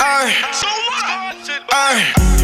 Ay, so much. Ay.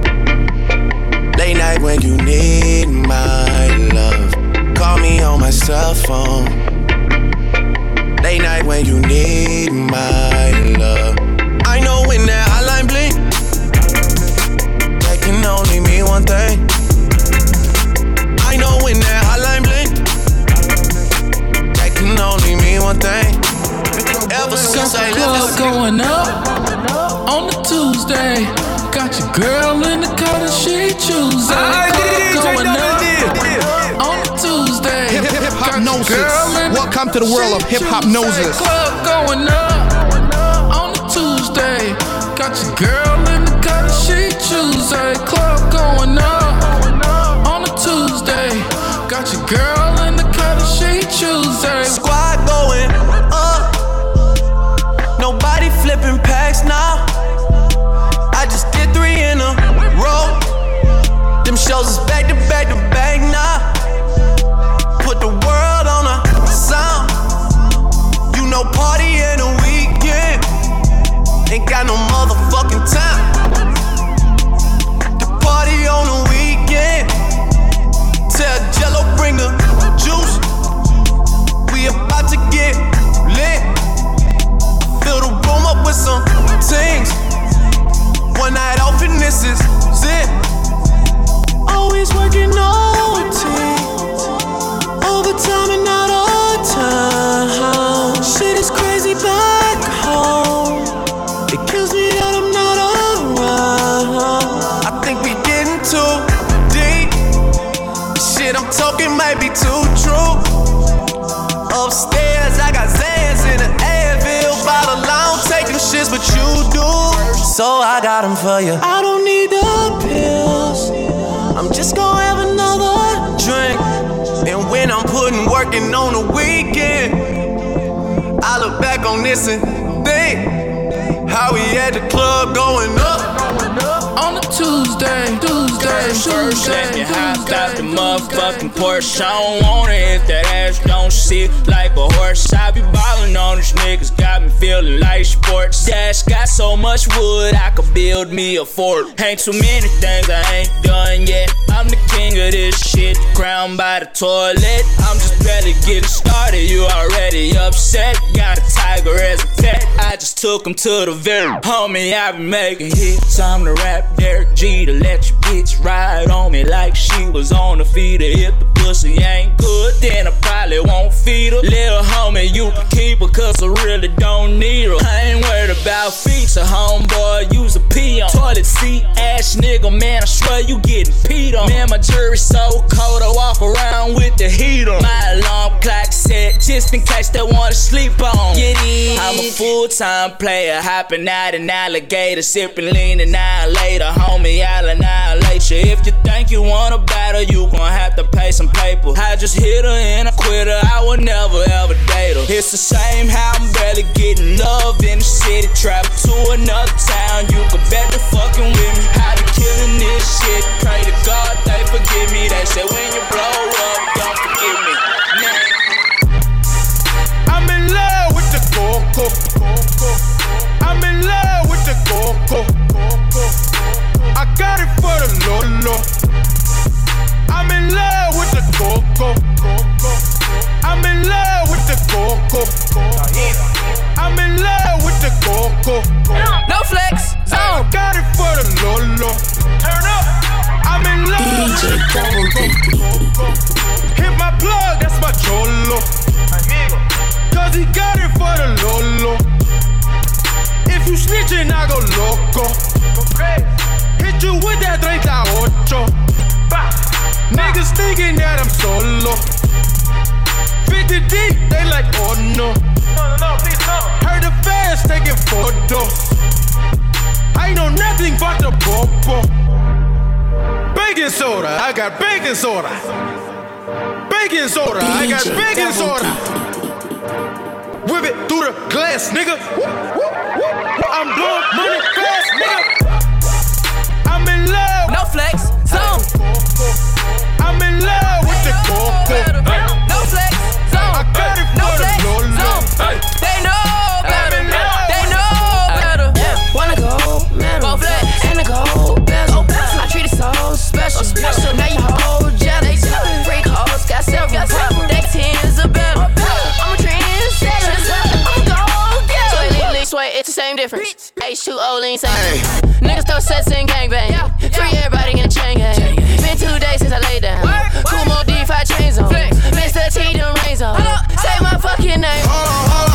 Late night when you need my love. Call me on my cell phone. Late night when you need my love. I know when that hotline blink, that can only mean one thing. I know when that hotline blink, that can only mean one thing. Ever since I left the going up on the Tuesday. Got your girl in the car that she chooses. I did going up on Tuesday. Hip Hopnosis. Welcome to the world of hip Hopnosis. Club going up on the Tuesday. Got your girl in the that she chooses. Club going up on a Tuesday. Got your girl with some things. One night off and this is it. Always working OT. Overtime and not all time. Shit is crazy back home. It kills me that I'm not around. I think we getting too deep. Shit I'm talking might be too so I got them for you. I don't need the pills. I'm just gonna have another drink. And when I'm putting working on the weekend, I look back on this and think how we at the club going up on a Tuesday, Tuesday, First, let me hop out the motherfucking Porsche. I don't want it hit that ass, don't sit like a horse. I be ballin' on these niggas, got me feeling like sports. Dash got so much wood, I could build me a fort. Ain't too many things I ain't done yet. I'm the king of this shit, crowned by the toilet. I'm just barely getting started, you already upset. Got a tiger as a pet, I just took him to the very homie. I been making hits. I'm the rap Derek G to let your bitch ride on me like she was on the feeder. If the pussy ain't good, then I probably won't feed her. Little homie, you can keep her, cause I really don't need her. I ain't worried about feature, homeboy. Use a pee on toilet seat, ass nigga, man. I swear you getting peed on. Man, my jury so cold, I walk around with the heat on. My alarm clock set, just in case they wanna sleep on. Get. I'm a full time player, hopping out an alligator, sipping lean an hour later. Homie, I'll annihilate you. If you think you wanna battle, you gon' have to pay some paper. I just hit her and I quit her, I would never ever date her. It's the same how I'm barely getting love in the city. Travel to another town, you can bet the fucking with me. How to killing this shit, pray to God they forgive me. They say when you blow up, don't forgive me. Coco. I'm in love with the coco. I got it for the Lolo. I'm in love with the coco. I'm in love with the coco. I'm in love with the coco. No flex, I zone. got it for the Lolo. Turn up. I'm in love with the coco. Hit my plug, that's my cholo. Cause he got it for the Lolo. If you snitching, I go loco. Hit you with that 38. Niggas thinking that I'm solo. 50 deep, they like, oh no. Heard the fans taking photos. I know nothing but the popo. Baking soda, I got baking soda. Baking soda, I got baking soda. Whip it through the glass, nigga. I'm blowing money fast, nigga. I'm in love. No flex, zone. I'm in love with the coco. No flex, zone. I got it No for the flex, Lolo. zone. They know difference. H2O lean, same. Niggas throw sets in gangbang. Free everybody in the chain gang. Been two days since I laid down. Cool more D5 chains on. Mr. T, them rains on. Say my fucking name. Hold on, hold on.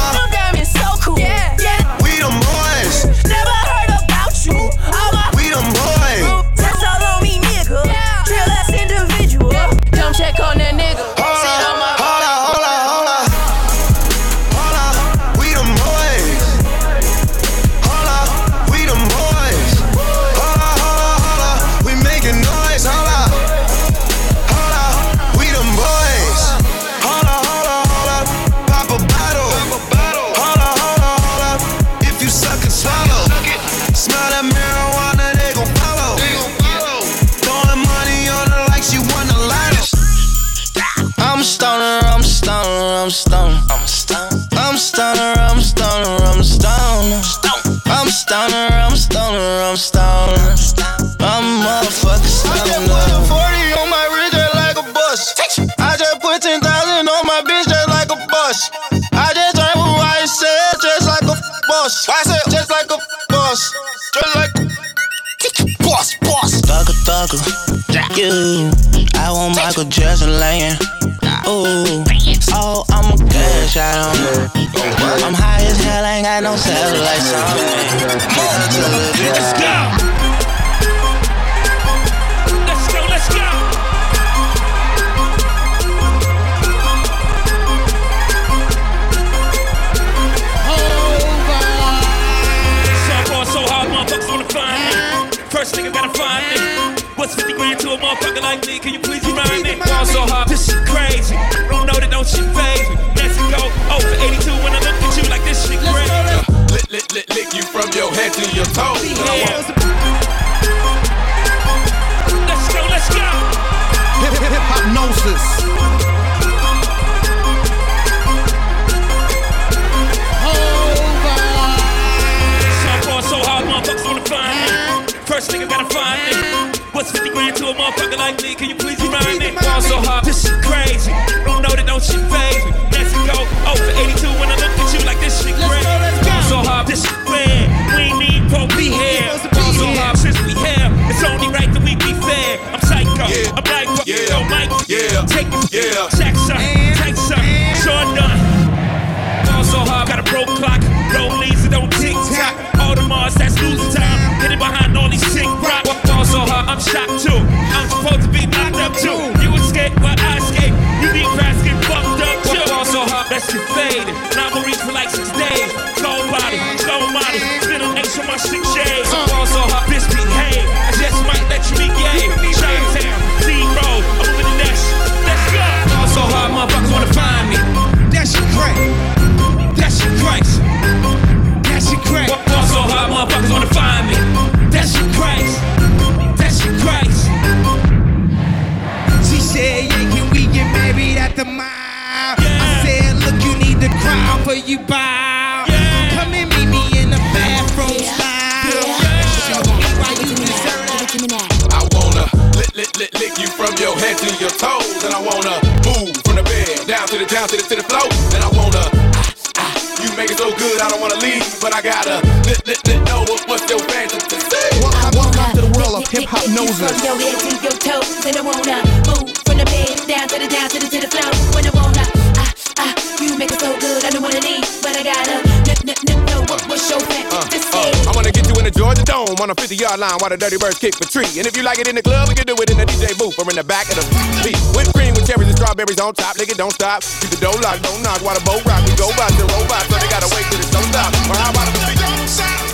Laying. Ooh. Oh, I'm a cash out on it. I'm high as hell, ain't got no satellites on me. Let's go. Let's go, let's go. First nigga gotta find me. What's 50 grand to a motherfucker like me? Shit phase me. Let's go. Oh, for 82 when I look at you like this shit crazy. Lick, lick, lick, lick you from your head to your toes. Yeah. Let's go, let's go. Hip hip hip hypnosis. So far, so hard, motherfuckers wanna find me. First nigga gotta find me. What's 50 grand to a motherfucker like me? Can you please remind me? Fall so hard, this shit crazy this shit phase me. Mexico, oh, for 82 when I look at you like this shit great. So hard, this shit bad. We need Pope be here. So hard since we here. It's only right that we be fair. I'm psycho. Yeah. I'm like, yeah. yo, Mike. Yeah. Take it. Yeah. Sex up. Take some. Sure done. Fall so hard. Got a broke clock. Rollies that don't tick tock. Audemars, that's losing time. Hidden behind all these sick rocks. So hard. I'm shocked too. I'm supposed to be knocked up too. you faded. On a 50 yard line while the Dirty Birds kick for tree. And if you like it in the club, we can do it in the DJ booth or in the back of the beat. Whipped cream with cherries and strawberries on top, nigga, don't stop. Keep the dough locked, don't knock while the boat rock. We go by the robot, so they gotta wait till it don't stop. Or how about the Don't stop,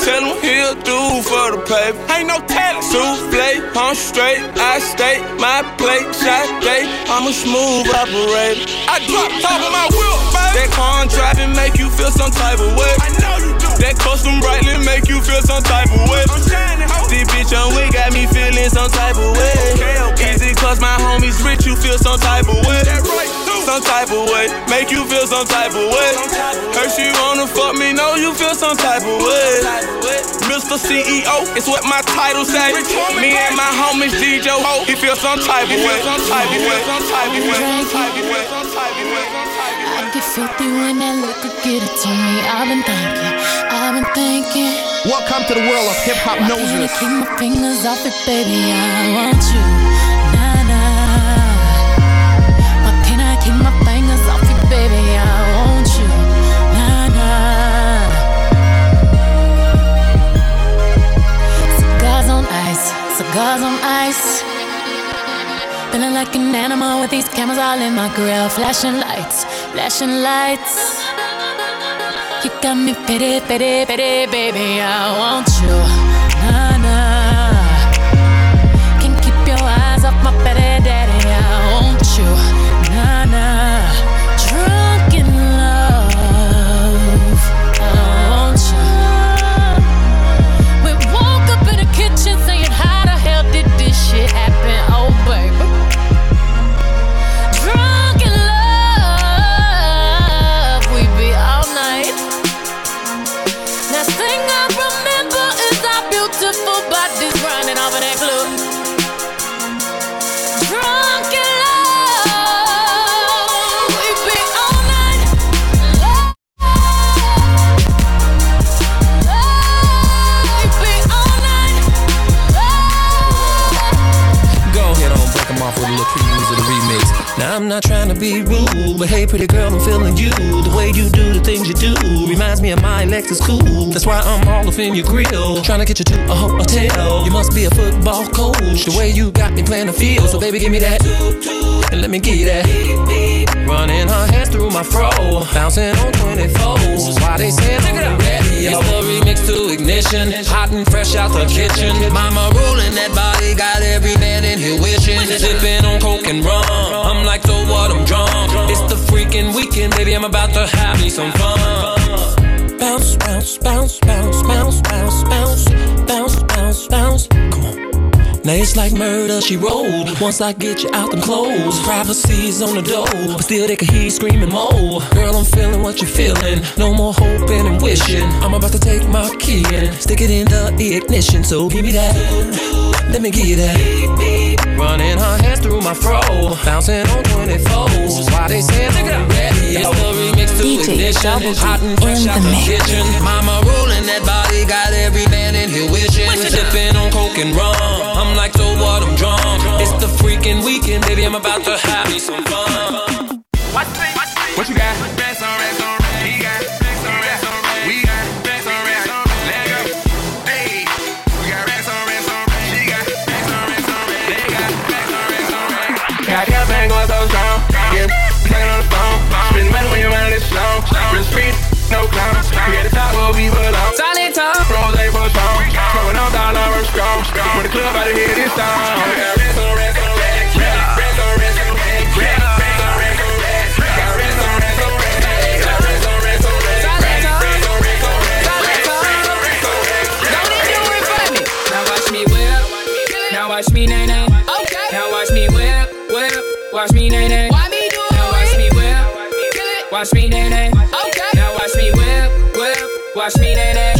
Telling what he'll do for the paper. Ain't no telling. Souffle, I'm straight, I stay, my plate, shot day. I'm a smooth operator. I drop top of my wheel, baby. That car driving make you feel some type of way. I know you do. That custom brightly make you feel some type of way. I'm shining, ho. This bitch on we got me feeling some type of way. Okay, okay. Easy cause my homies rich, you feel some type of way. That right. Some type of way, make you feel some type of way. Heard she wanna fuck me, know you feel some type of way. Mr. CEO, it's what my title say. Me and my homies DJ Ho, he feel some type of way. Some type of way. Some type of way. Some type of way. Some type of way. Some type of way. I get filthy when that liquor get it to me. I've been thinking, I've been thinking. Welcome to the world of hip hop Why can't keep my fingers off it, baby? I want you. Cigars on ice. Feeling like an animal with these cameras all in my grill. Flashing lights, flashing lights. You got me pity, pity, pity, baby. I want you. Not trying to be rude, but hey, pretty girl, I'm feeling you. The way you do the things you do reminds me of my Lexus cool. That's why I'm all up in your grill, trying to get you to a hotel. You must be a football coach. The way you got me playing the field, so baby, give me that. And let me get that. Running her hands through my fro, bouncing on 24s. Why they say look at radio? It's the remix to ignition, hot and fresh out the kitchen. Mama rolling that body, got every man in here wishing. Sipping on coke and rum. I'm like, so what? I'm drunk. It's the freaking weekend, baby. I'm about to have me some fun. Bounce, bounce, bounce, bounce, bounce, bounce, bounce, bounce, bounce. Now it's like murder, she rolled. Once I get you out them clothes, privacy's on the door, but still they can hear you screaming more. Girl, I'm feeling what you're feeling. No more hoping and wishing. I'm about to take my key and stick it in the ignition. So give me that. Let me give you that. Running her hands through my fro, bouncing on 24s. Why they say I'm ready? It's the remix to DJ ignition. Double Hot and fresh out the the kitchen. Mama rolling that body, got every man in here wishing. Sipping on coke and rum. I'm like, so what? I'm drunk. It's the freaking weekend, baby. I'm about to have me some fun. Do it for me. Now watch me whip. Now watch me nay nay. Okay. Now watch me whip, whip. Watch me nay nay. Why me do it? Now watch me whip. Watch me nay nay. Okay. Now watch me whip, whip. Watch me nay nay.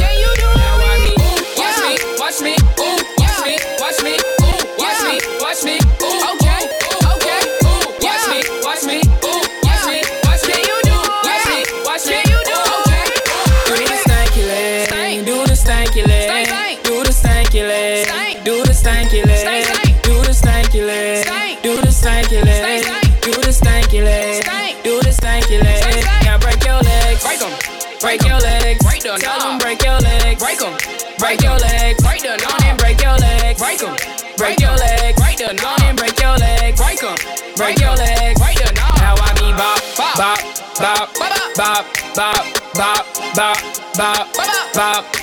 Break 'em. Break your legs. Break them. On and break your legs. Break 'em. Break your legs. Break them. On and break your legs. Break 'em. Break your legs. Break them. Now I mean bop, bop, bop, bop, bop, bop, bop, bop, bop, bop, bop.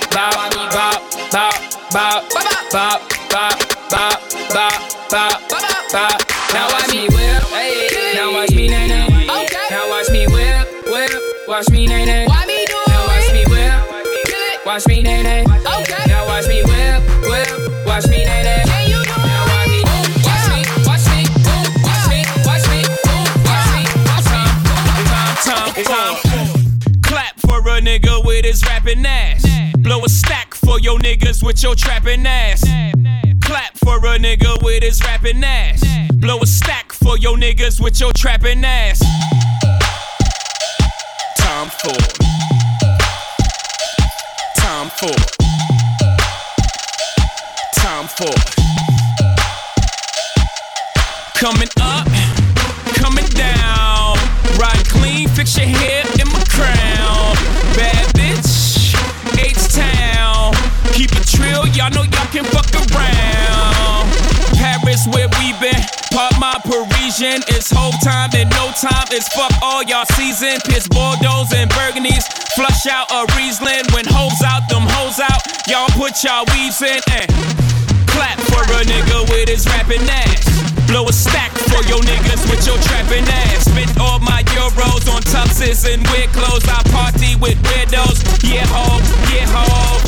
Watch me nay nay. Okay. Now watch me whip, whip. Watch me nay nay. Can you do it? Now watch me. Watch me. Watch me. Ooh, Watch me. Watch me. Ooh, Watch me. Watch me. Time, time, time. Clap for a nigga with his rapping ass. Blow a stack for your niggas with your trapping ass. Clap for a nigga with his rapping ass. Blow a stack for your niggas with your trapping ass. Time for. Time for. Time for. Coming up, coming down. Ride clean, fix your hair It's whole time and no time. It's fuck all y'all season. Piss Bordeaux and Burgundies. Flush out a Riesling. When hoes out, them hoes out. Y'all put y'all weaves in and clap for a nigga with his rapping ass. Blow a stack for your niggas with your trapping ass. Spent all my euros on tuxes and weird clothes. I party with weirdos. Yeah, ho, yeah, ho.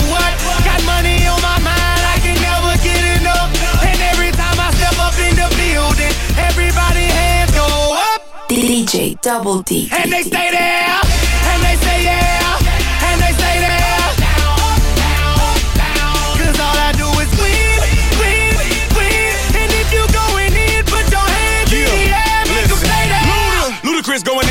DJ Double D. And they stay there, and they say yeah, and they stay there. Cause all I do is win, win, win. And if you going in, put your hands in the air, Make make 'em say that. Ludacris going in on the verse,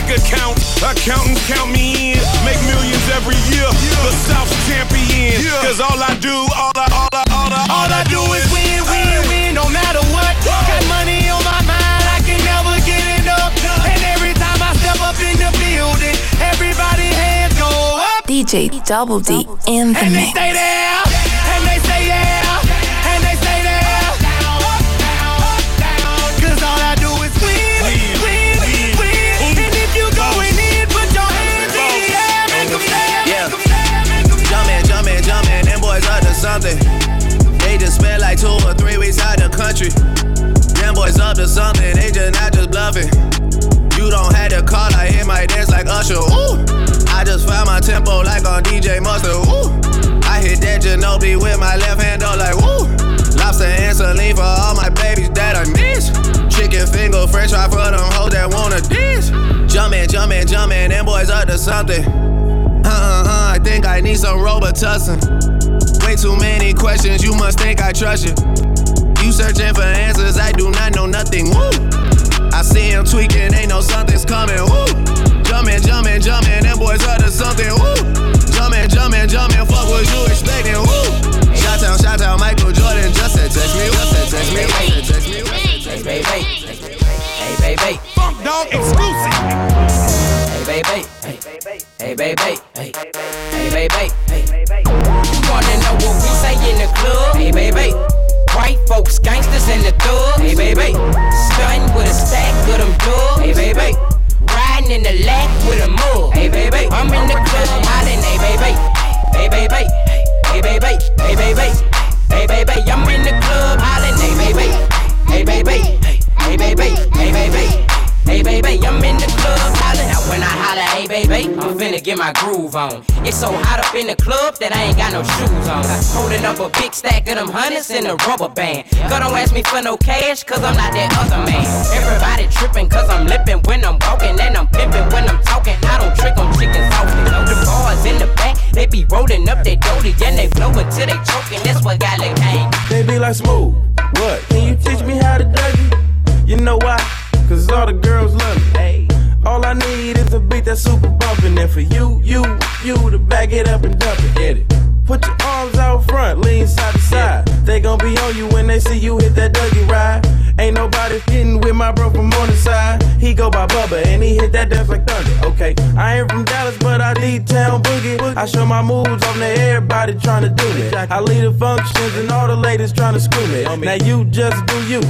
bank accounts, accountants count me in. Make millions every year, the South's champion. Cause all I do, all I, all I, all I, All I do is win, win, win, no matter what. Got money on my mind, I can never get enough. And every time I step up in the building, everybody hands go up. DJ Double D in the And they mix. Country. Them boys up to something, they just not just bluffing. You don't have to call, I hit my dance like Usher. Ooh, I just found my tempo like on DJ Mustard. Ooh, I hit that Ginobili with my left hand, though, like woo. Lobster and saline for all my babies that I miss. Chicken finger, french fry for them hoes that wanna diss. Jumpin', jumpin', jumpin', them boys up to something. Uh uh uh, I think I need some Robitussin. Way too many questions, you must think I trust you. You searching for answers, I do not know nothing. Woo! I see him tweaking, ain't no something's coming. Woo! Jumpin', jumpin', jumpin', them boys up to something. Woo! Jumpin', jumpin', jumpin', fuck what you expecting. Woo! Shout out, shout out, Michael Jordan, just said text me, just said text me, just said text me. Hey, baby. Hey, baby. Funk Dog exclusive. Hey, baby. Hey, baby. Hey, hey, baby. Hey. You wanna know what we say in the club? Hey, baby. White folks, gangsters, and the thugs. Hey, baby. Stunning with a stack of them dubs. Hey, baby. Riding in the lack with a mug. Hey, baby. I'm in the club, hollering. Hey, baby. Hey, baby. Hey, baby. Hey, baby. Hey, baby. I'm in the club, hollering. Hey, baby. Hey, baby. Hey, baby. Hey, baby. Hey baby, I'm in the club hollering. Now when I holler, hey baby, I'm finna get my groove on. It's so hot up in the club that I ain't got no shoes on. Holding up a big stack of them hundreds in a rubber band. Girl, don't ask me for no cash, cause I'm not that other man. Everybody tripping, cause I'm lipping when I'm walking, and I'm pimping when I'm talking. I don't trick on often. Know the bars in the back, they be rolling up their doty, and they flow until they choking. That's what got the game. They be like smooth. What? Can you teach me how to dougie? You know why? Cause all the girls love me. Hey. All I need is a beat that's super bumpin'. And for you, you, you to back it up and dump it. Get it. Put your arms out front, lean side to side. They gon' be on you when they see you hit that Dougie ride. Ain't nobody hitting with my bro from on the side. He go by Bubba and he hit that dance like thunder. Okay, I ain't from Dallas, but I need town boogie. I show my moves on there, everybody trying to do me. I lead the functions and all the ladies trying to screw me. Now you just do you,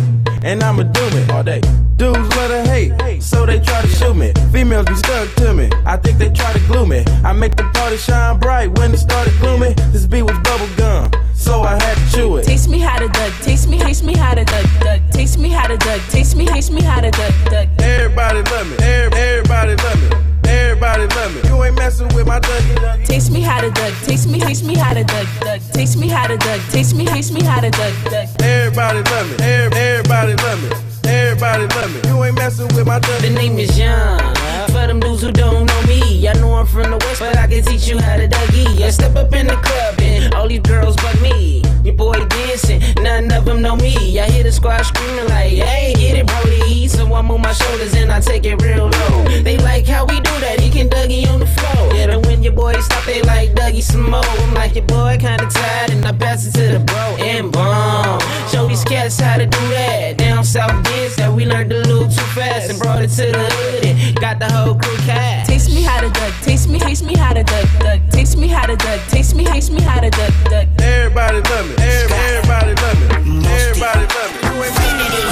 and I'ma do it all day. Dudes love to hate, so they try to shoot me. Females be stuck to me, I think they try to glue me. I make the party shine bright when it started gloomy. This beat was bubble gum, so I had to chew it. Teach me how to duck. Teach me, teach me how to duck. duck. Teach me how to duck. Teach me, teach me how to duck. duck. Everybody love me, everybody love me, everybody love me. You ain't messing with my Dougie. Teach me how to duck. Teach me, teach me how to duck. duck. Teach me how to duck. Teach me, teach me how to duck. duck. Everybody love me, everybody love me, everybody love me. You ain't messing with my Dougie. The name is Young. For them dudes who don't know me, I know I'm from the west, but I can teach you how to dougie. I step up in the club and all these girls but me. Your boy dancing, none of them know me. I hear the squad screaming like, hey, get it, Brody. So I move my shoulders and I take it real low. They like how we do that, he can dougie on the floor. Yeah, and when your boy stop, they like Dougie some more. I'm like, your boy kinda tired, and I pass it to the bro and bomb. Show these cats how to do that. Down south biz that we learned to lose too fast and brought it to the hood and got the whole crew cat. Taste me how to duck, taste me, taste me how to duck, duck. Taste me how to duck, taste me, taste me how to duck, duck. Everybody love me, everybody love me, everybody love me.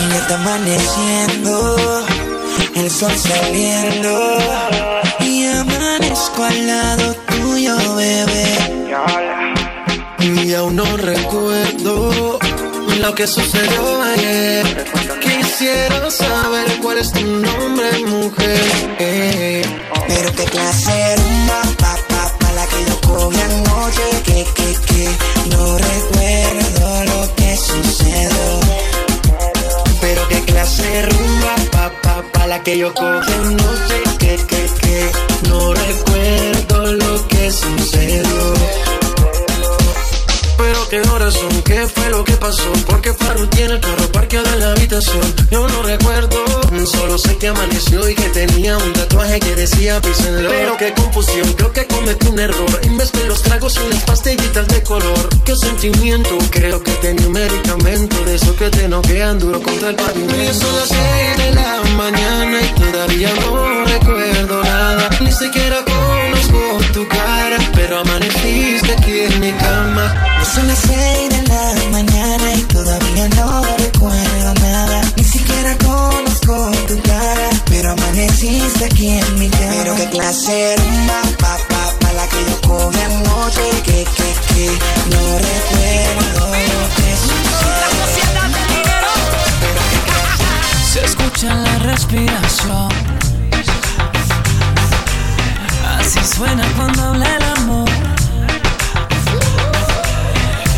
Y está amaneciendo, el sol saliendo y amanezco al lado tuyo, bebé. Y aún no recuerdo lo que sucedió ayer. Quisiera saber cuál es tu nombre, mujer. Pero qué clase de rumba, anoche, que, que, que, no recuerdo lo que sucedió. Pero qué clase rumba, pa, pa, pa, la que yo anoche, qué fue lo que pasó, porque Farru tiene el carro parqueado en la habitación. Yo no recuerdo, solo sé que amaneció y que tenía un tatuaje que decía písenlo. Pero qué confusión, creo que cometí un error. En vez de los tragos y las pastillitas de color, qué sentimiento, creo que tenía un medicamento de eso que te noquean duro contra el pavimento. Son las seis de la mañana y todavía no recuerdo nada, ni siquiera conozco tu cara, pero amaneciste aquí en mi cama. Son las seis de la mañana y todavía no recuerdo nada. Ni siquiera conozco tu cara, pero amaneciste aquí en mi cama. Pero qué clase rumba, pa, pa, pa, la que yo cogí anoche, que, que, que, no recuerdo lo que Se escucha la respiración. Así suena cuando habla el amor.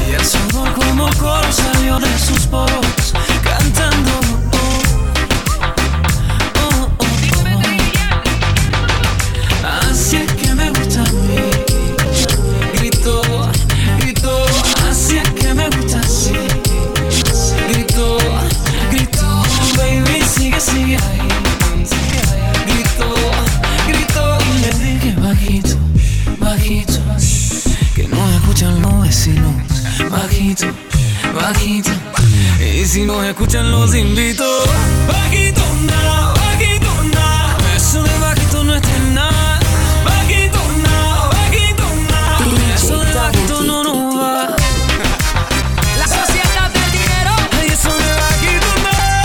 Y el sudor como coro salió de sus poros, bajito. Y si no escuchan los invito. Bajito, nada, bajito, nada. Eso de bajito no está en nada. Bajito, nada, bajito, nada. Eso de bajito no nos va. La sociedad del dinero. Eso de bajito nada.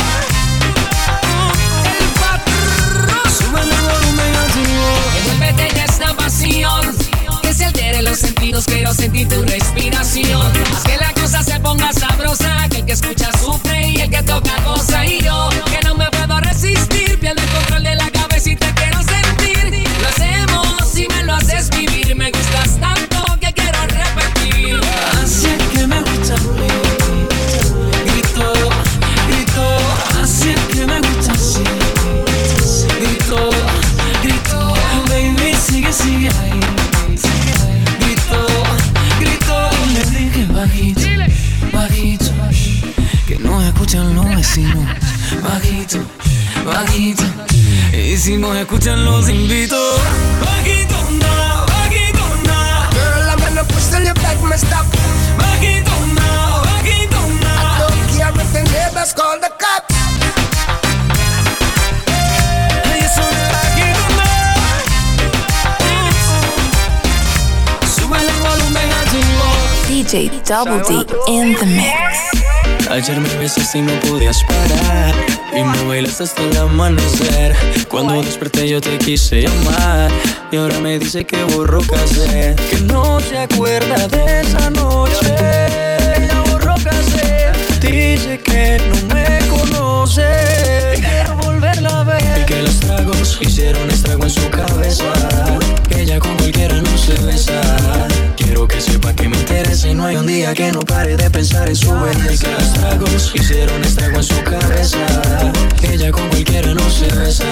El patrón. Sube el volumen a tu voz. Envuélvete en esta pasión. Que se altere los sentidos, quiero sentir tu respiración. Escucha sufre y el que toca goza. Y yo, escuchan. Bajito, bajito. Y si no escuchan los invito. Bajito, nada, bajito, nada. Girl, I'm gonna push till you beg me stop. Bajito, nada, bajito, I don't care if the neighbors call the cops. Ay, eso de bajito, nada. Sube el volumen a tu voz. DJ Double D in the mix. Ayer me besaste y no podías parar. Y me bailaste hasta el amanecer. Cuando desperté yo te quise llamar. Y ahora me dice que borró cassette. Que no se acuerda de esa noche. Ya borró cassette. Dice que no me conoce. Quiero volverla a ver. Y que los tragos hicieron estrago en su cabeza. Que ella con cualquiera no se besa Quiero que sepa que me interesa y no hay un día que no pare de pensar en su belleza. Los tragos hicieron estrago en su cabeza. Ella con cualquiera no se besa.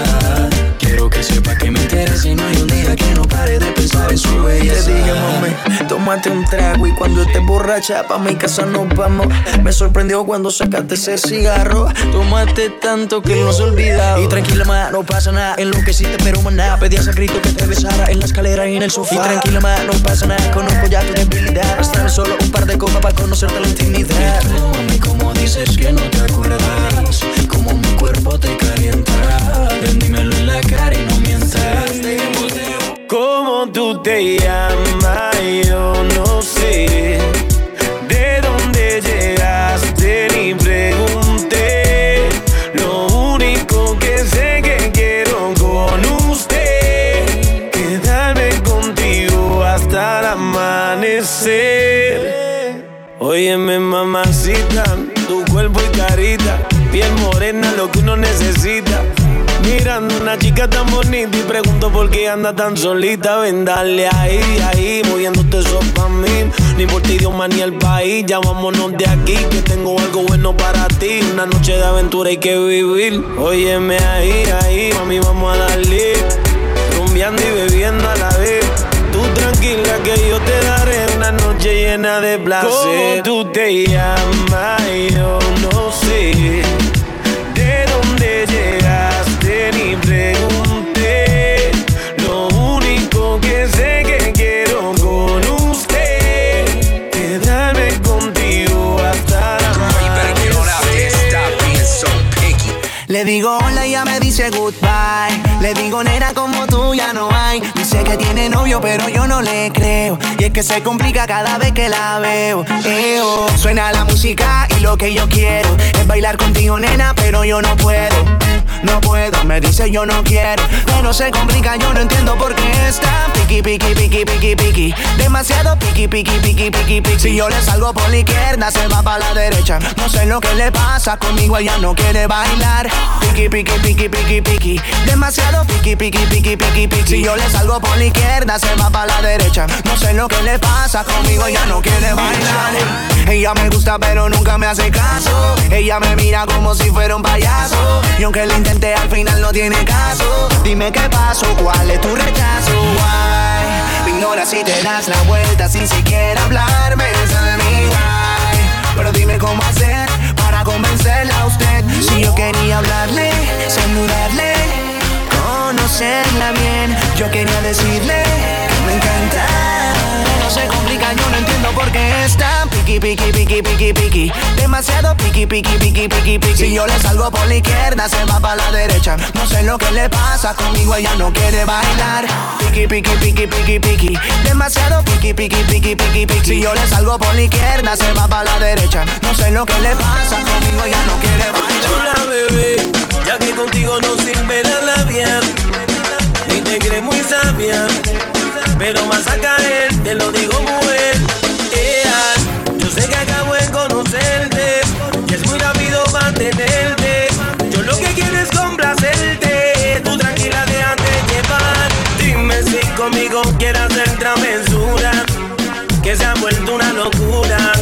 Quiero que sepa que me interesa y no hay un día que no pare de pensar en su belleza. Te dije, mami, tómate un trago y cuando estés borracha pa' mi casa nos vamos. Me sorprendió cuando sacaste ese cigarro. Tomaste tanto que no se olvidado. Y tranquila, ma, no pasa nada. En lo que sí te pero nada. Pedías a grito que te besara en la escalera y en el sofá. Y tranquila, ma, no pasa nada. Conozco ya tu debilidad. Bastame solo un par de copas para conocerte la intimidad. Y tú, mami, como dices que no te acuerdas. Como mi cuerpo te calienta. Ven, dímelo en la cara y no mientas. ¿Cómo tú te llamas? Yo Óyeme, mamacita. Tu cuerpo y carita. Piel morena, lo que uno necesita. Mirando una chica tan bonita y pregunto por qué anda tan solita. Ven, dale ahí, ahí, moviéndote eso pa' mí. Ni por ti, Dios, ni el país. Ya vámonos de aquí, que tengo algo bueno para ti. Una noche de aventura hay que vivir. Óyeme ahí, ahí, mami, vamos a darle. Rumbeando y bebiendo a la vez. Tú tranquila que yo te daré noche llena de placer. ¿Cómo tú te llamas? Yo no sé. Pero yo no le creo. Y es que se complica cada vez que la veo. Eo. Suena la música y lo que yo quiero es bailar contigo nena pero yo no puedo. No puedo, me dice yo no quiero. Pero se complica, yo no entiendo por qué está piqui, piqui, piqui, piqui, piqui. Demasiado piqui, piqui, piqui, piqui, piqui. Si yo le salgo por la izquierda, se va para la derecha. No sé lo que le pasa conmigo, ella no quiere bailar. Piqui, piqui, piqui, piqui, piqui. Demasiado piqui, piqui, piqui, piqui, piqui. Si yo le salgo por la izquierda, se va para la derecha. No sé lo que le pasa conmigo, ella no quiere bailar. Ella me gusta, pero nunca me hace caso. Ella me mira como si fuera un payaso. Y aunque lo al final no tiene caso. Dime qué pasó, cuál es tu rechazo. Why? Me ignoras si te das la vuelta sin siquiera hablarme. Esa? Pero dime cómo hacer para convencerla a usted. Si yo quería hablarle, saludarle, conocerla bien. Yo quería decirle que me encanta. No se complica, yo no entiendo por qué piqui, piqui, piqui, piqui, piqui. Demasiado piqui, piqui, piqui, piqui, piqui. Si yo le salgo por la izquierda, se va para la derecha. No sé lo que le pasa conmigo, ella no quiere bailar. Piqui, piqui, piqui, piqui, piqui. Demasiado piqui, piqui, piqui, piqui, piqui. Si yo le salgo por la izquierda, se va para la derecha. No sé lo que le pasa conmigo, ella no quiere bailar. Chula bebé, ya que contigo no sirve la labia, ni te crees muy sabia, pero más a caer, te lo digo mujer. Y es muy rápido mantenerte. Yo lo que quiero es complacerte, tú tranquila déjate llevar. Dime si conmigo quieres hacer travesura, que se ha vuelto una locura.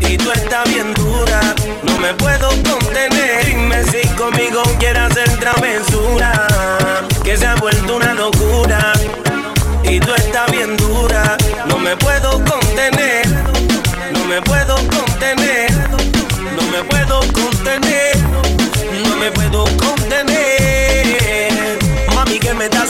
Y tú estás bien dura, no me puedo contener. Dime si conmigo quieres hacer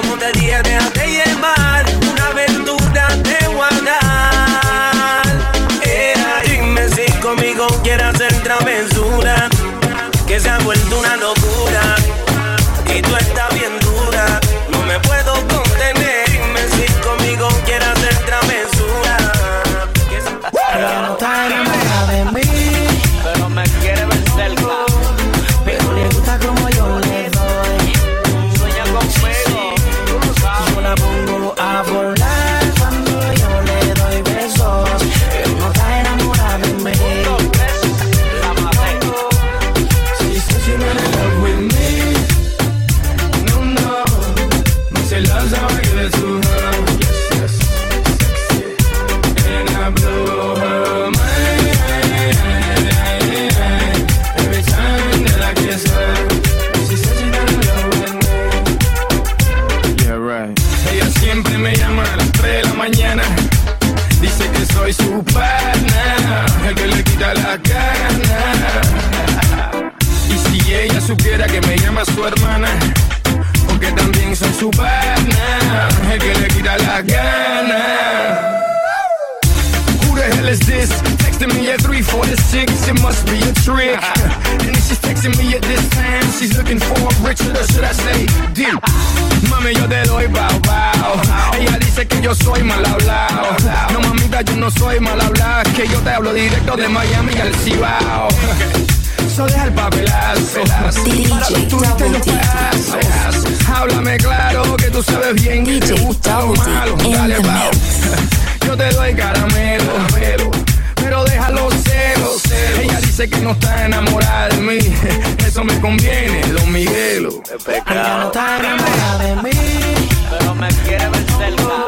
Como te dije, déjate llevar. Una aventura te guardar. Ea, dime si conmigo quieres hacer travesura. Que se ha vuelto una locura. Su hermana, porque también son su pana, el que le quita la gana. Who the hell is this? Texting me at 346, it must be a trick. and if she's texting me at this time, she's looking for a Richard, or should I say, deep. Mami, yo te doy bow bow. Ella dice que yo soy mal hablado. No, mamita, yo no soy mal hablado. Que yo te hablo directo de Miami al Cibao. So deja el papelazo. Para tú te lo paso. Háblame claro que tú sabes bien que te gusta lo malo. Dale, bow. Yo te doy caramelo, pero, pero deja los celos. Ella dice que no está enamorada de mí. Eso me conviene, Don Miguelo. Ella no está enamorada de mí. Pero me quiere ver cerca.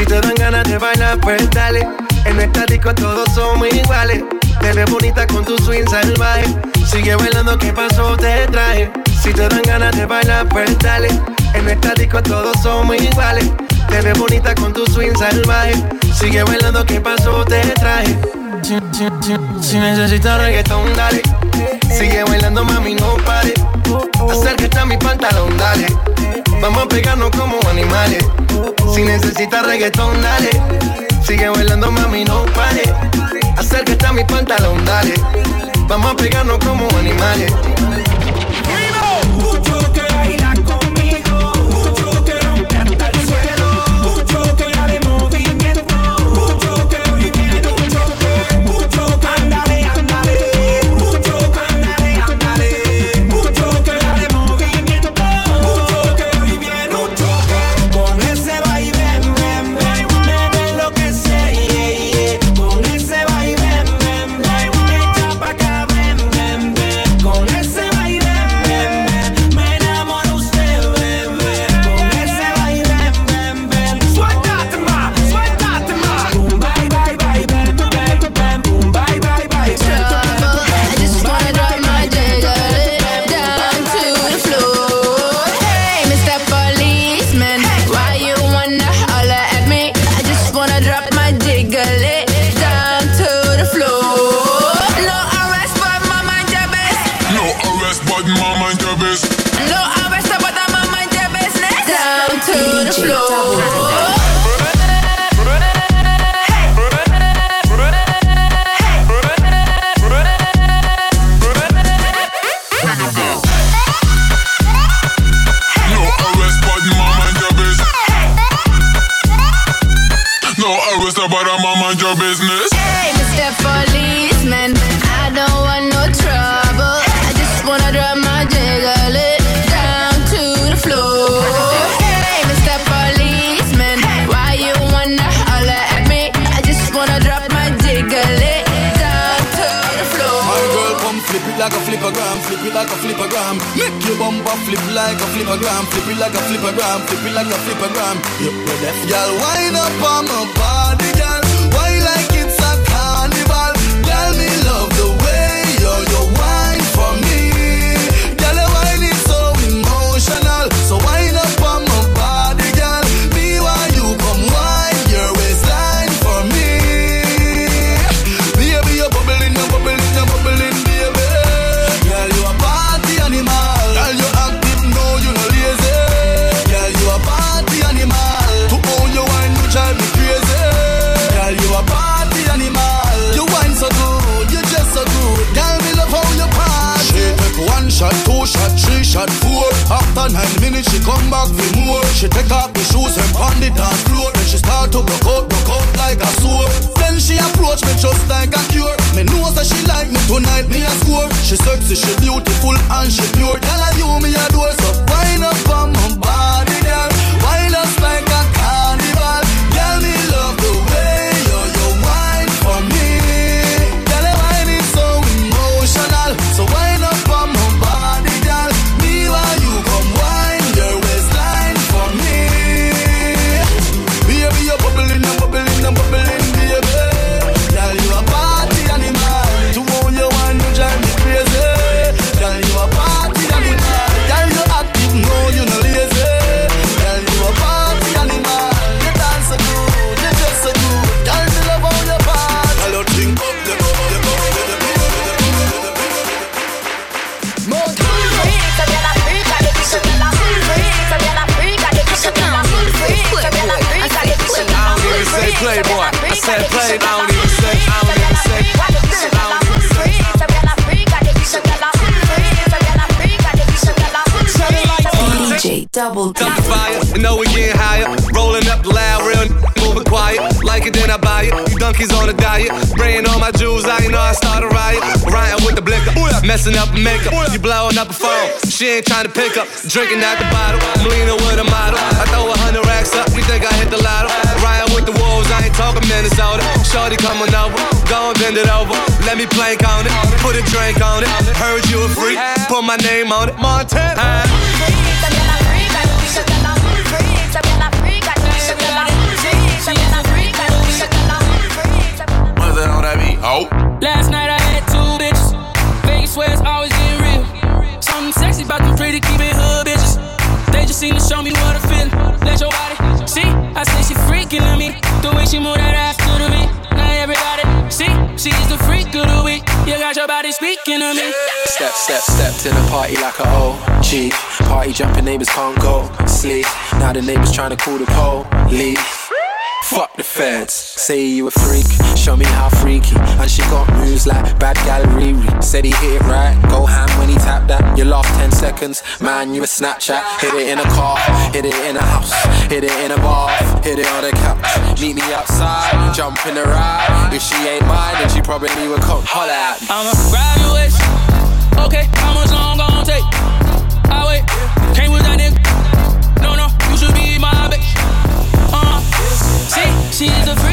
Si te dan ganas de bailar, pues dale. En nuestra disco todos somos iguales. Te ves bonita con tu swing salvaje. Sigue bailando, ¿qué pasó? Te traje. Si te dan ganas de bailar, pues dale. En nuestra disco todos somos iguales. Te ves bonita con tu swing salvaje. Sigue bailando, ¿qué pasó? Te traje. Si, si, si, si necesitas reggaetón, dale. Sigue bailando, mami, no pare. Acércate a mi pantalón, dale. Vamos a pegarnos como animales. Si necesitas reggaetón, dale. Sigue bailando, mami, no pare. Acércate a mi pantalón, dale. Vamos a pegarnos como animales. Flip it like a flippergram. Make your bumper flip like a flippergram, flip it like a flippergram, flip it like a flippergram. Yep, you're. Girl, wind up on my body, come back for more. She take off the shoes and pound it dance floor. Then she start to broke out, broke out like a sword. Then she approach me just like a cure. Me know that she like me tonight, me a score. She sexy, she beautiful and she pure. Tell her you me a door, so wind up on playboy. I said play, I don't even say, I don't even say. DJ Double D. Up fire, you know we getting higher. Rolling up loud, real n- moving quiet. Like it, then I buy it. You donkeys on a diet. Spraying all my jewels, I know I start a riot. Riding with the blicker, messing up the makeup. You blowing up a phone, she ain't trying to pick up. Drinking out the bottle, I'm leaning with a model. I throw a hundred racks up, you think I hit the lotto? Riding with the wolves, I ain't talking Minnesota. Shorty coming over, go and bend it over. Let me plank on it, put a drink on it. Heard you a freak, put my name on it. Montana. What's that on that beat? Oh. Last night I had two bitches. Vegas where it's always getting real. Something sexy about them pretty keep it hood bitches. They just seem to show me what I feel. Let your body see. I say she freaking on me. The way she move that ass to the beat. Now everybody see. She's the freak of the week. You got your body speaking to me. Step, step, step to the party like a OG. Party jumping, neighbors can't go sleep. Now the neighbors trying to call the police. Fuck the feds. Say you a freak, show me how freaky. And she got moves like bad gal Riri. Said he hit it right, go ham when he tapped that. You lost 10 seconds, man, you a Snapchat. Hit it in a car, hit it in a house, hit it in a bar, hit it on a couch. Meet me outside, jump in the ride. If she ain't mine, then she probably would come holler at me. I'ma grab your waist. Okay, how much long gon' take? I wait. She's a freak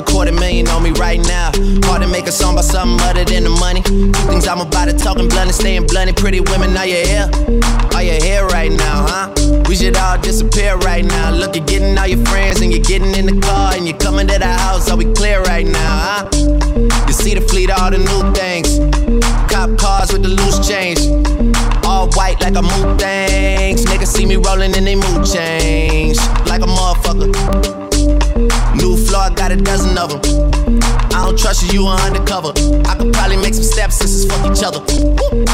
a quarter million on me right now. Hard to make a song about something other than the money. Two things I'm about to talking blunt and staying blunt. Pretty women, are you here? Are you here right now, huh? We should all disappear right now. Look, you're getting all your friends and you're getting in the car and you're coming to the house. Are we clear right now, huh? You see the fleet, all the new things. Cop cars with the loose change. All white like a mood things. Niggas see me rolling and they mood change. Like a motherfucker. Got a dozen of them. I don't trust you, you are undercover. I could probably make some stepsisters fuck each other.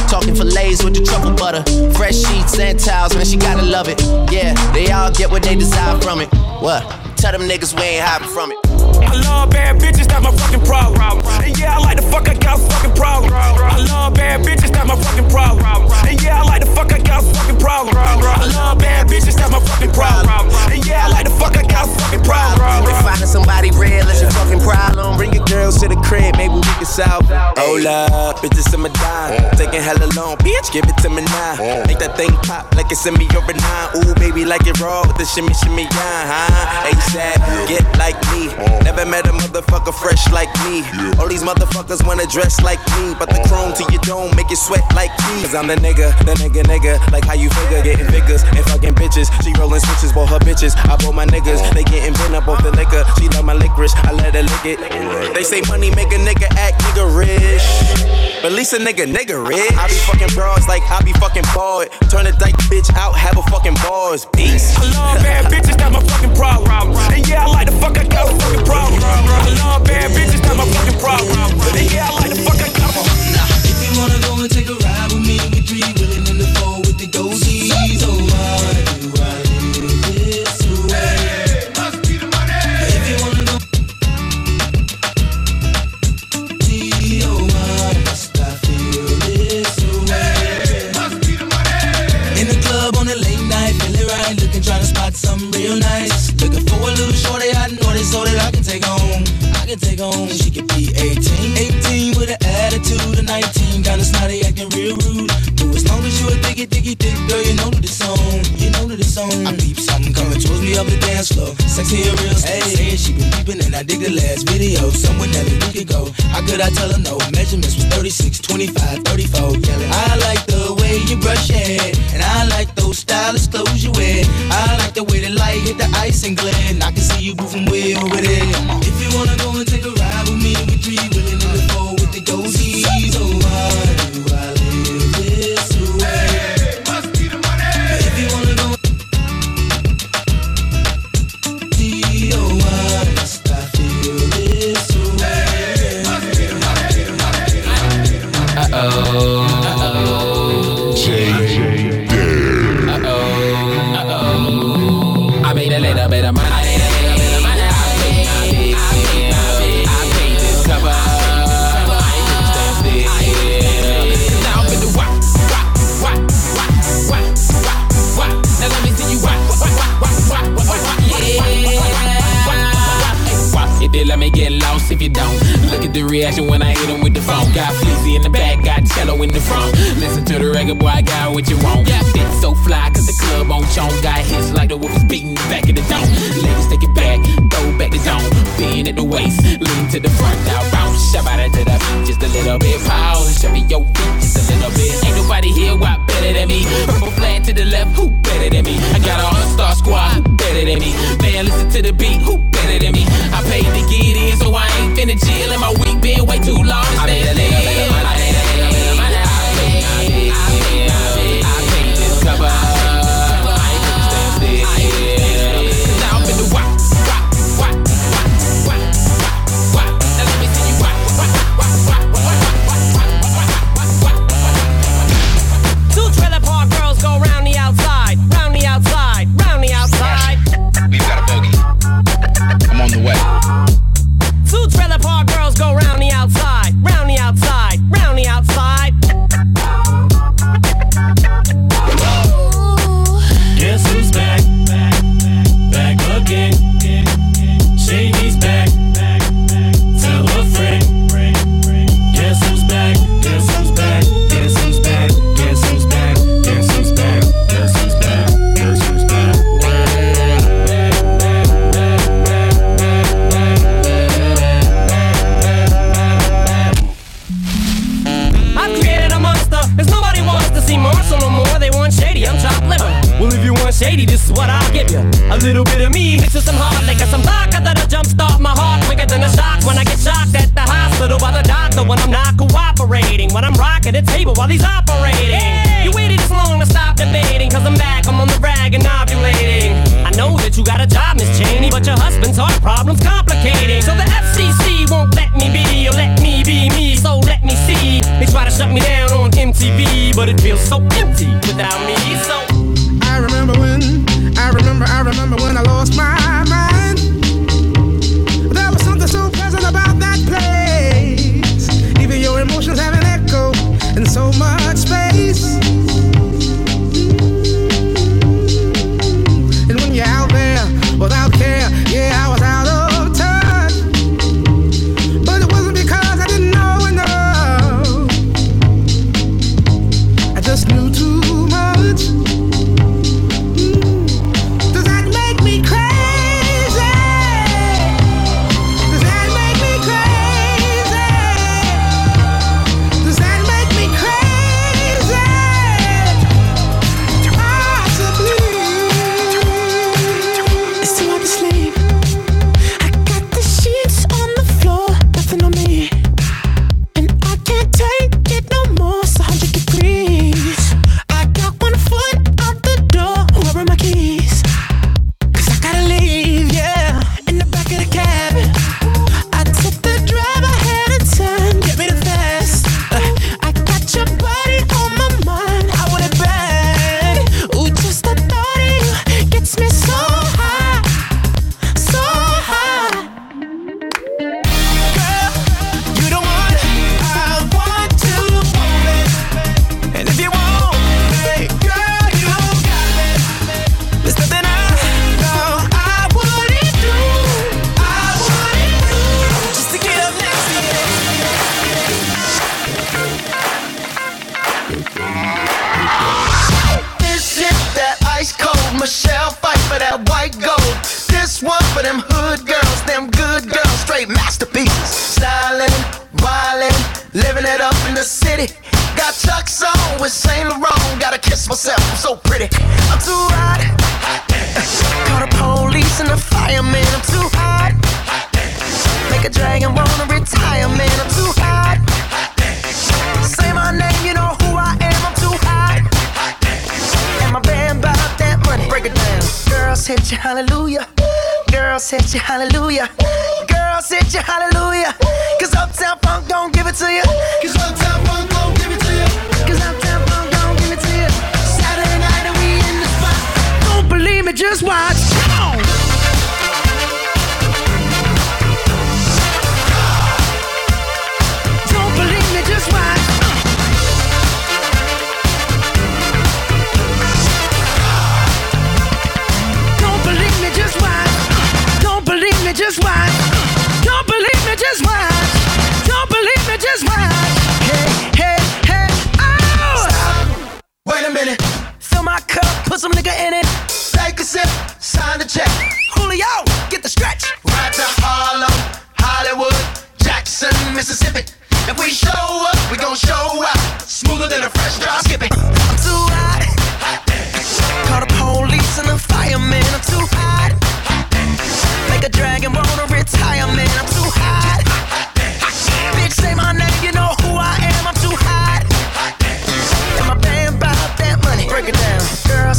Talking fillets with the truffle butter. Fresh sheets and towels, man, she gotta love it. Yeah, they all get what they desire from it. What? Tell them niggas we ain't hiding from it. I love bad bitches, that's my fucking problem. And yeah, I like the fuck, I got a fucking problem. I love bad bitches, that's my fucking problem. And yeah, I like the fuck, I got a fucking problem. I love bad bitches, that's my fucking problem. And yeah, I like the fuck, I got a fucking problem. If finding somebody real is your fucking problem, bring your girls to the crib, maybe we can solve it. Hold up, bitches in my dime. Taking hella long, bitch, give it to me now. Make that thing pop like it's in me over nine. Ooh, baby, like it raw with the shimmy, shimmy, yeah, huh? ASAP, get like me. Never met a motherfucker fresh like me. All these motherfuckers wanna dress like me. But the chrome to your dome make you sweat like me. Cause I'm the nigga, the nigga, nigga. Like how you figure, getting figures and fucking bitches. She rolling switches, bought her bitches. I bought my niggas, they getting bent up off the liquor. She love my licorice, I let her lick it. They say money make a nigga act nigga rich. But at least a nigga, nigga rich. I be fucking broads like I be fucking bored. Turn a dyke bitch out, have a fucking bars. Beast. I love bad bitches, that's my fucking problem. And yeah, I like the fuck, I got a fucking problem. I love bad bitches, that's my fucking problem. And yeah, I like the fuck, I got a If you wanna go and take a ride Can take home. She could be 18, 18 with an attitude of 19, kinda snotty, acting real rude. But as long as you a diggy, diggy, dick girl, you know that it's on. You know that it's on. I peep something coming towards me up the dance floor. Sexy and real, hey. Saying she been peeping and I dig the last video. Someone that we could go. How could I tell her no? Measurements was 36, 25, 34. Yelling. I like the way you brush your hair, and I like those stylish clothes you wear. I like the way the light hit the ice and glare. And I can see you moving way over there. If you wanna go and take a reaction when I hit him with the phone. Got Fleazy in the back, got Cello in the front. Listen to the record, boy, I got what you want. Yeah, shit so fly, cause the club on chong. Got hits like the whoopers beating the back of the dome. Ladies, take it back, go back to zone. Bend at the waist, lean to the front, now bounce. Shout out to the just a little bit pause. Show me your feet the best. Ain't nobody here why better than me. Purple flag to the left, who better than me? I got an all-star squad, who better than me? Man, listen to the beat, who better than me? I paid to get in, so I ain't finna chill. And my week been way too long. I made a nigga waiting when I'm rocking the table while he's operating. Hey! You waited this long to stop debating, cause I'm back, I'm on the rag and ovulating. I know that you got a job, Miss Cheney, but your husband's heart problem's complicating. So the FCC won't let me be, or let me be me, so let me see. They try to shut me down on MTV, but it feels so empty without me, so. I remember when, I remember, I remember when I lost my mind.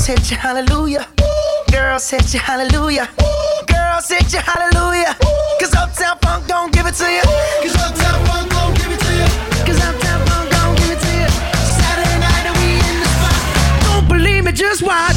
set you hallelujah. Ooh. Girl set you hallelujah. Ooh. Girl set you hallelujah. Ooh. Cause Uptown Funk don't give it to you. Uptown Funk don't give it to you. Uptown Funk don't give it to you. Saturday night and we in the spot. Don't believe me, just watch.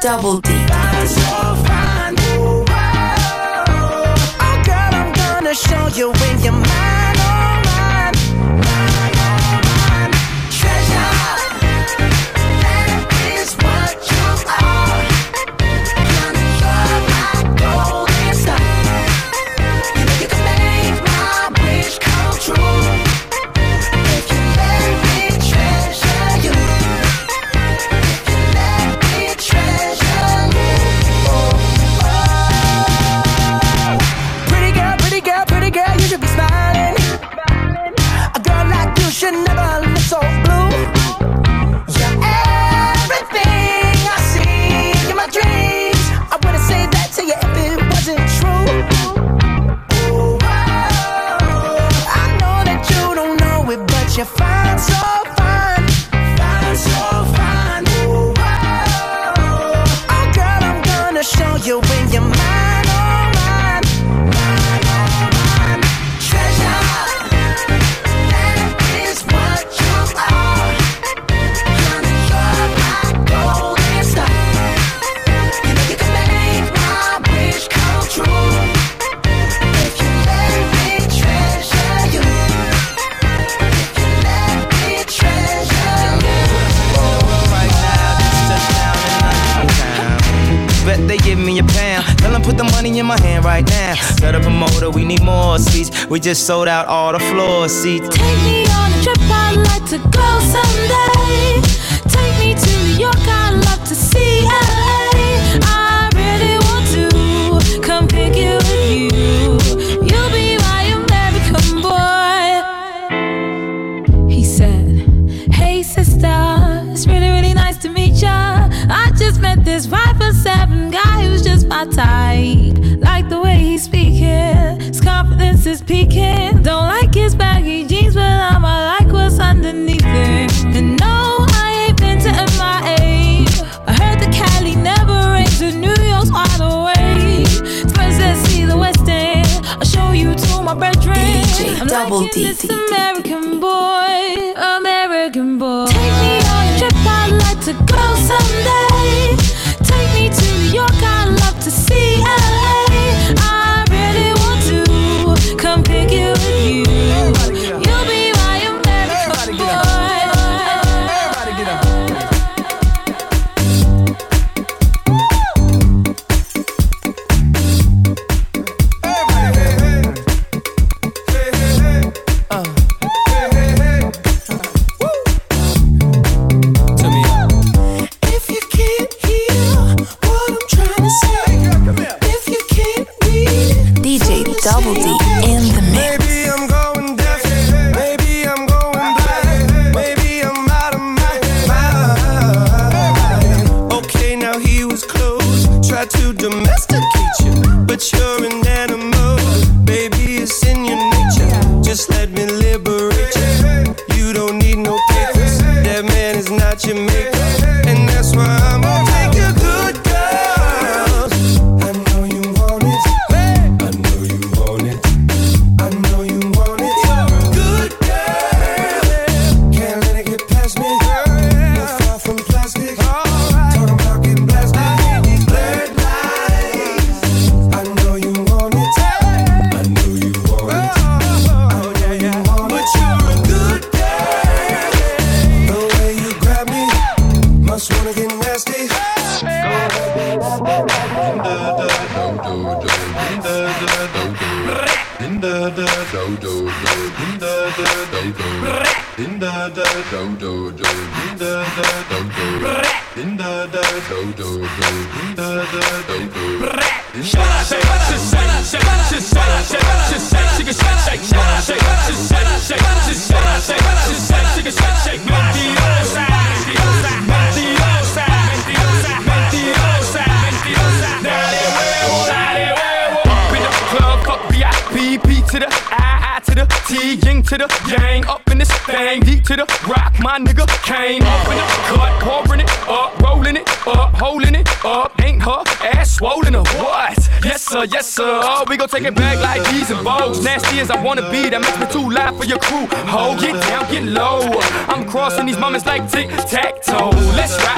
I'm gonna show you when you're should never We just sold out all the floor seats. Take me on a trip, I'd like to go someday. Take me to New York, I'd love to see LA. I really want to come pick with you. You'll be my American boy. He said, Hey sister, it's really, really nice to meet ya. I just met this five foot seven guy who's just my type. Is peeking. Don't like his baggy jeans, but I'ma like what's underneath it. And no, I ain't been to MIA. I heard the Cali never rains, and New York's wide awake. First, let's see the West End. I'll show you to my bedroom. DJ I'm Double liking D, this D. American boy, American boy. Take me on a trip, I'd like to go someday. Take me to New York, I'd love to see LA. try to domesticate you, but you're an animal. Baby, it's in your nature. Just let me liberate you. You don't need no papers. That man is not your maker. As I wanna be, that makes me too loud for your crew. Ho, get down, get low, I'm crossing these moments like tic tac toe. Let's ride,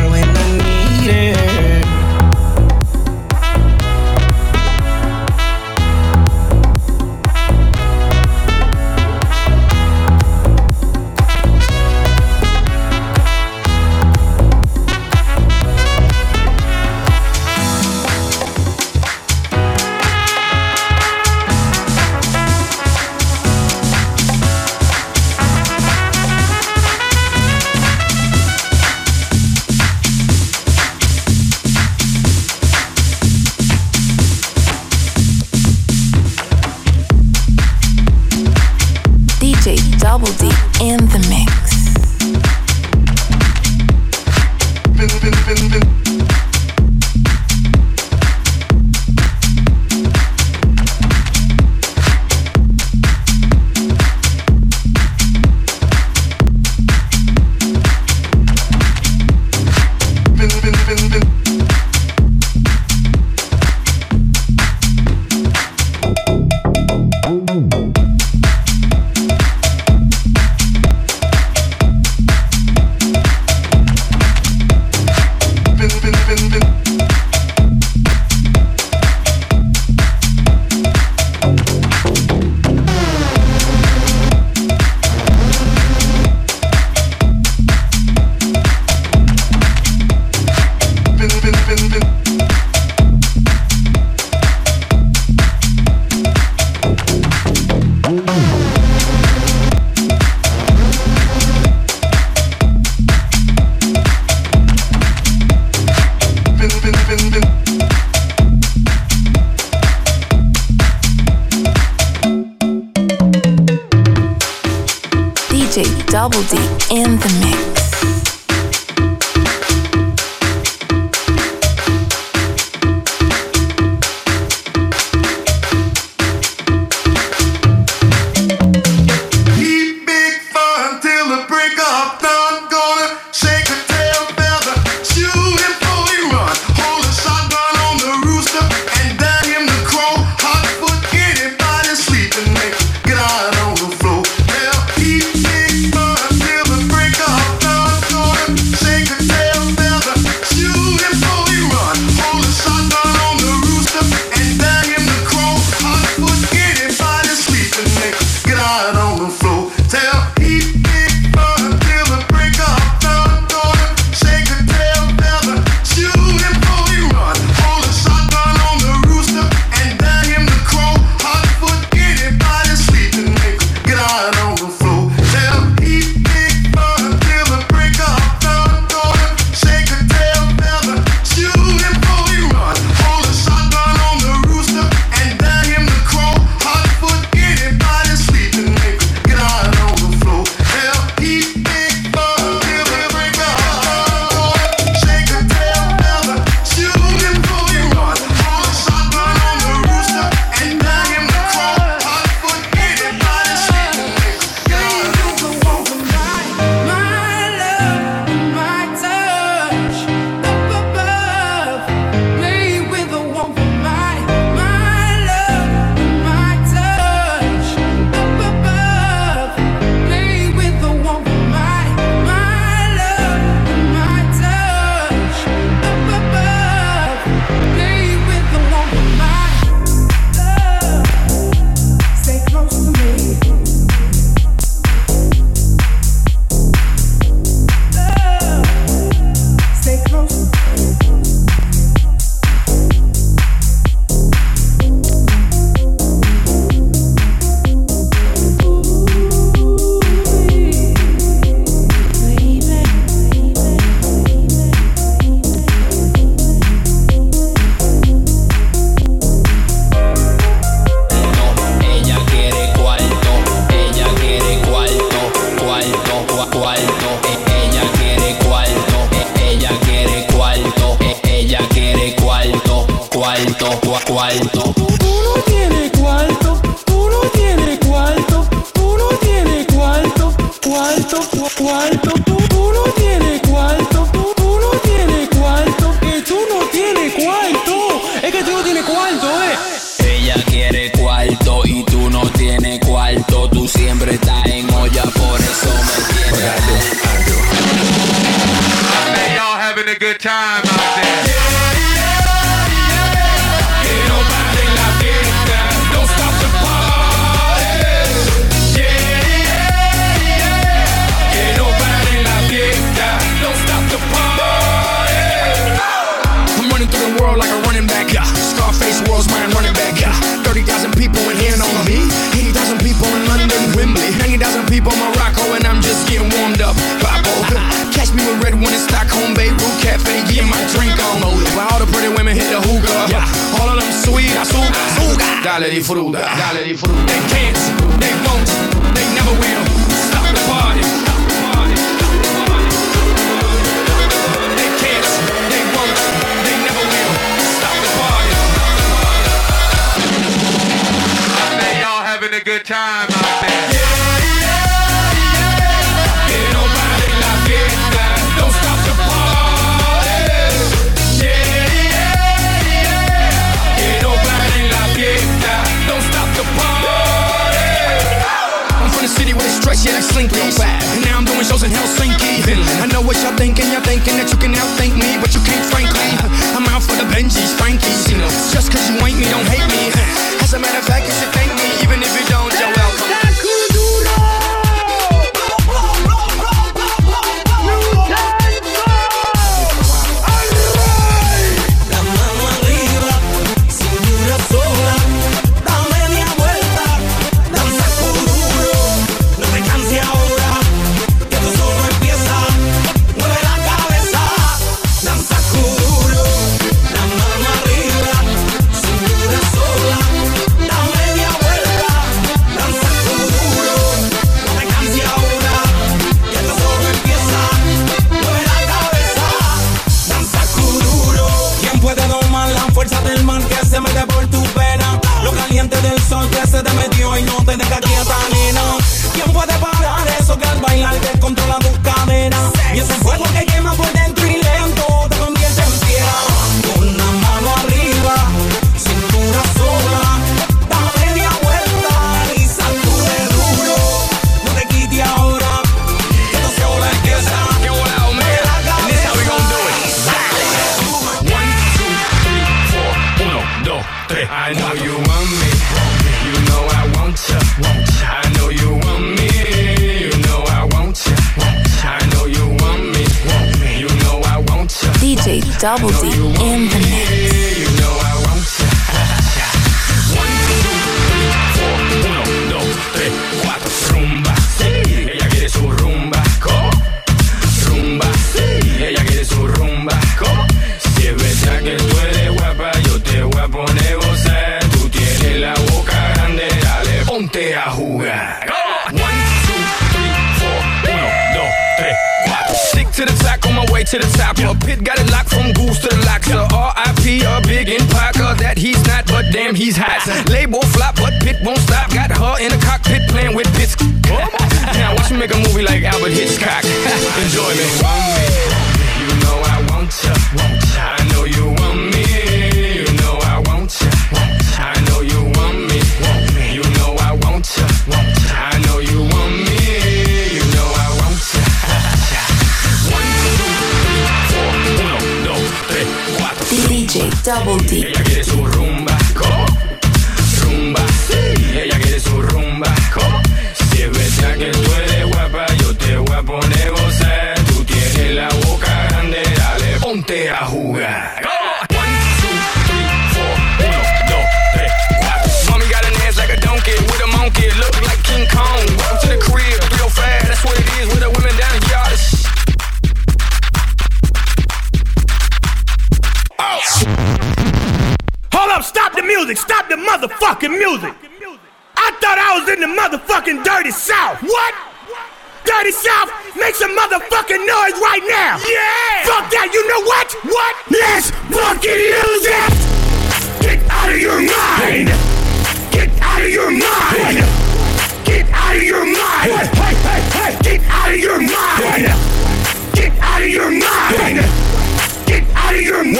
DJ Double D in the mix.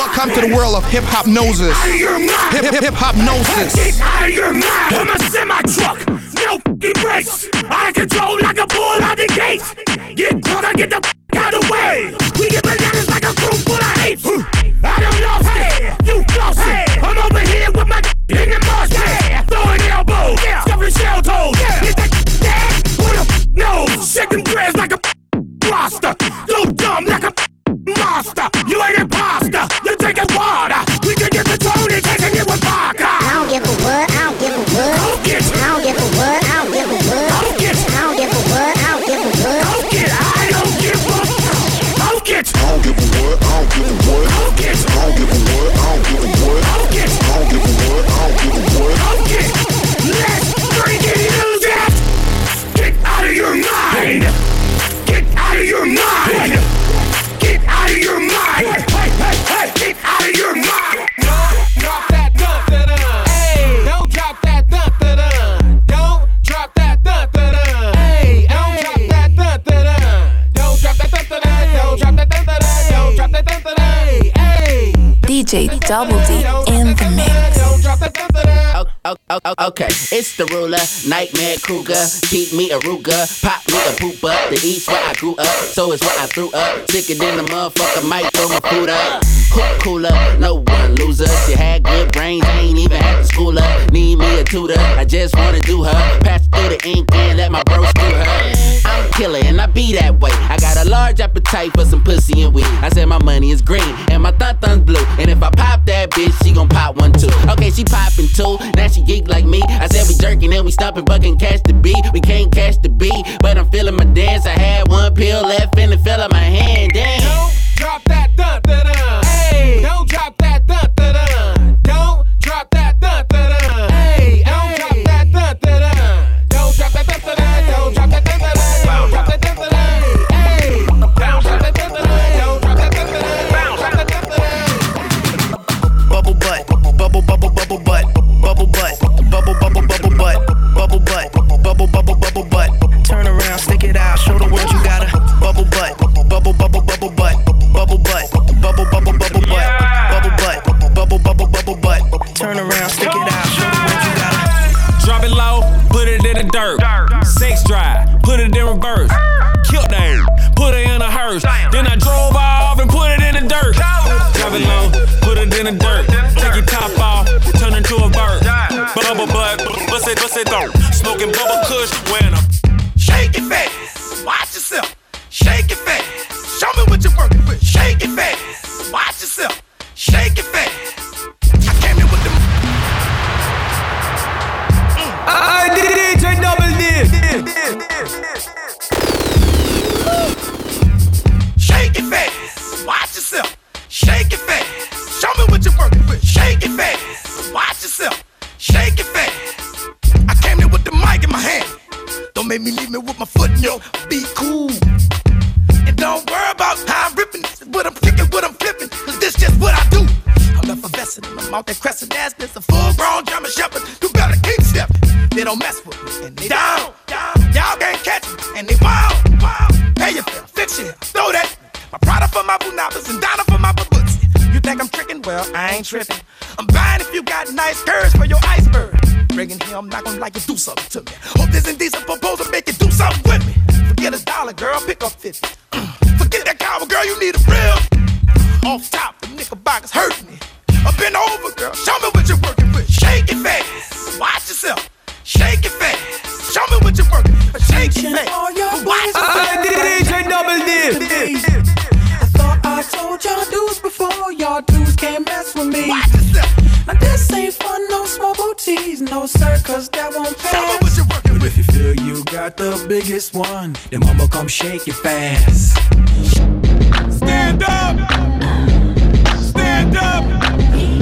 Welcome to the world of hip hop noses. Hip hip HipHopnosis. Get out of your mind. I'm a semi truck. No f***ing brakes. I control like a bull out the gate. Get caught, I get the Double D in the mix. Oh, oh. Oh, oh, okay, it's the ruler, nightmare cougar. Keep me a ruger, pop me a poop up. The east where I grew up, so it's where I threw up. Sicker than a motherfucker, might throw my food up. Cooler, no one loser. She had good brains, I ain't even had to school up. Need me a tutor, I just wanna do her. Pass through the ink and let my bros do her. I'm killer and I be that way. I got a large appetite for some pussy and weed. I said my money is green and my thun thun's blue. And if I pop that bitch, she gon' pop one too. Okay, she poppin' two, now she get like me. I said we jerking and we stop and fucking catch the beat. We can't catch the beat, but I'm feeling my dance. I had one pill left and it fell out my hand. Damn. Don't drop that dun dun dun. Hey, don't drop. the dirt. dirt. Sex drive, put it in reverse. Killed that, put it in a hearse. Then I drove off and put it in the dirt. Driving low, put it in the dirt. Take your top off, turn into a bird. Bubble butt, bust it, bust it though. Smoking bubble kush, wearing a shake it fast. Watch yourself, shake it fast. Show me what you're working with. Shake it fast. Watch yourself, shake it fast. It fast. Watch yourself. Shake it fast. I came here with the mic in my hand. Don't make me leave me with my foot in your. Be cool. And don't worry about how I'm ripping. What I'm kicking, what I'm flipping. Cause this just what I do. I'm effervescent I'm out there crescent ass. This a full grown German shepherd. You better keep stepping. They don't mess with me. And they down. down. Y'all can't catch me. And they wild. wild. Pay your fare. Fix your hair. Throw that. My product for my bunabas and Donna Well, I ain't tripping. I'm buying if you got nice curves for your iceberg. Bringing here, I'm not gonna like you do something to me. Hope this indecent proposal make you do something with me. Forget a dollar, girl, pick up 50. Forget that cowboy, girl, you need a real. Off top, the knickerbockers hurt me. Up and over, girl, show me what you're working with. Shake it fast, watch yourself. Shake it fast, show me what you're working with. Shake it fast, watch yourself. DJ Double D. I told y'all dudes before, y'all dudes can't mess with me. Now this ain't fun, no small booties, no sir, cause that won't pass. But if you feel you got the biggest one, then mama come shake it fast. Stand up! Stand up!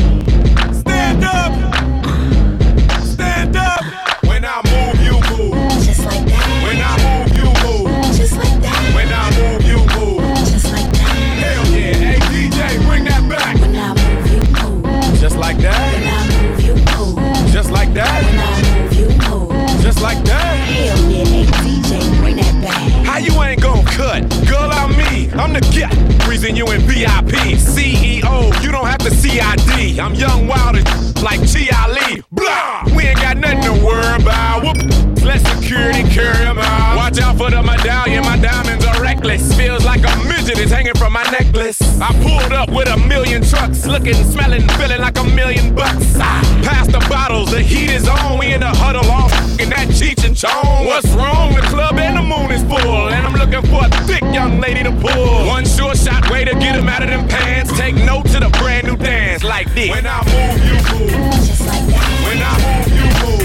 I'm the guy. Reason you in VIP. CEO, you don't have to CID. I'm young, wild, and like Ali. Blah! We ain't got nothing to worry about. Whoop. Let security carry carry 'em out. Watch out for the medallion. My diamonds are reckless. Feels like a midget is hanging from my necklace. I pulled up with a million trucks. Looking, smelling, feeling like a million bucks. Ah, Pass the bottles. The heat is on. We in the huddle all in that Cheech and Chong. What's wrong? The club young lady to pull. One sure shot way to get him out of them pants. Take note to the brand new dance like this. When I move, you move. Just like that. When I move, you move.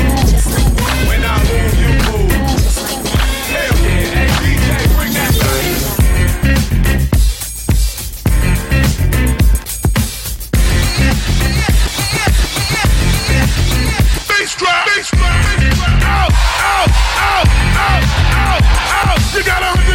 Like. When I move, you move. Like. Hell yeah. Hey, DJ, bring that. Bass drop, bass drop, out, out, out, out, out, out. You got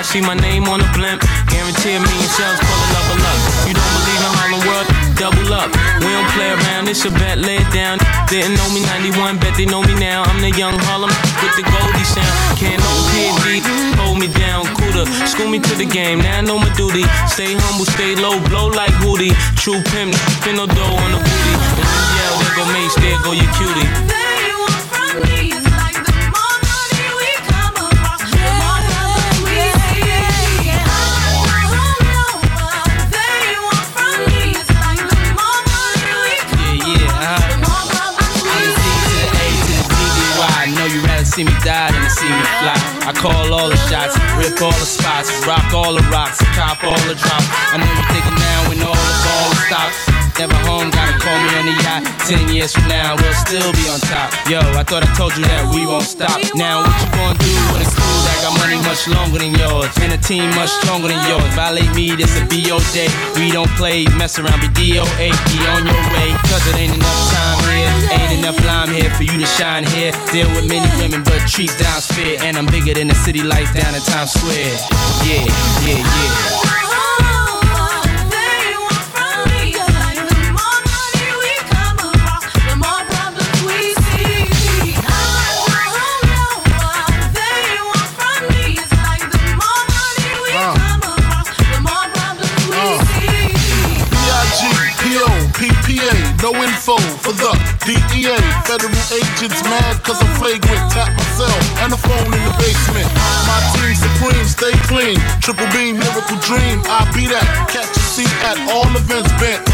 I see my name on the blimp. Guarantee a million sales, call it level up. You don't believe in Harlem World? Double up. We don't play around, it's a bet, lay it down. Didn't know me 91, bet they know me now. I'm the young Harlem with the Goldie sound. Can't no PD, hold me down, cooler. School me to the game, now I know my duty. Stay humble, stay low, blow like Woody. True pimp, spin no dough on the booty. And then yell, there go Mase, there go your cutie. Yeah, I call all the shots, rip all the spots, rock all the rocks, cop all the drops. I know you thinking now when all the ball stops. Never home, gotta call me on the yacht. Ten years from now, we'll still be on top. Yo, I thought I told you that we won't stop. Now, what you gonna do with a crew I got money much longer than yours? And a team much stronger than yours. Violate me, this a BO day. We don't play, mess around, be DOA. Be on your way, cause it ain't enough time here. Ain't enough lime here for you to shine here. Deal with many women, but treat down's fair. And I'm bigger than the city lights down in Times Square. Yeah, yeah, yeah. Info for the DEA. Federal agents mad cause I'm flagrant. Tap myself and the phone in the basement. My team supreme, stay clean. Triple beam, miracle dream. I be that. Catch a seat at all events bent.